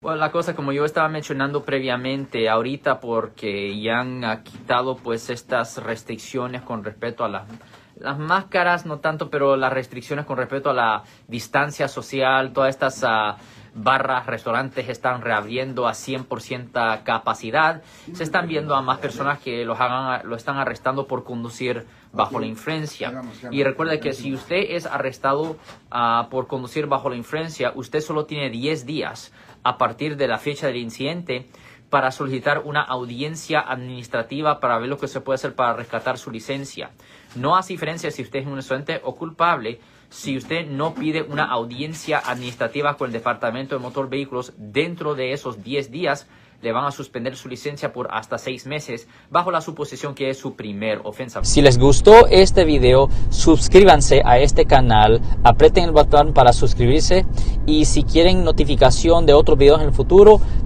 Bueno, la cosa como yo estaba mencionando previamente, ahorita porque ya han quitado pues estas restricciones con respecto a las, las máscaras, no tanto, pero las restricciones con respecto a la distancia social, todas estas ah, barras, restaurantes están reabriendo a 100% capacidad. Se están viendo a más personas que los hagan, lo están arrestando por conducir bajo la influencia. Y recuerde que si usted es arrestado ah, por conducir bajo la influencia, usted solo tiene 10 días a partir de la fecha del incidente para solicitar una audiencia administrativa para ver lo que se puede hacer para rescatar su licencia. No hace diferencia si usted es un estudiante o culpable si usted no pide una audiencia administrativa con el Departamento de Motor Vehículos dentro de esos 10 días le van a suspender su licencia por hasta seis meses bajo la suposición que es su primer ofensa. Si les gustó este video, suscríbanse a este canal, aprieten el botón para suscribirse y si quieren notificación de otros videos en el futuro,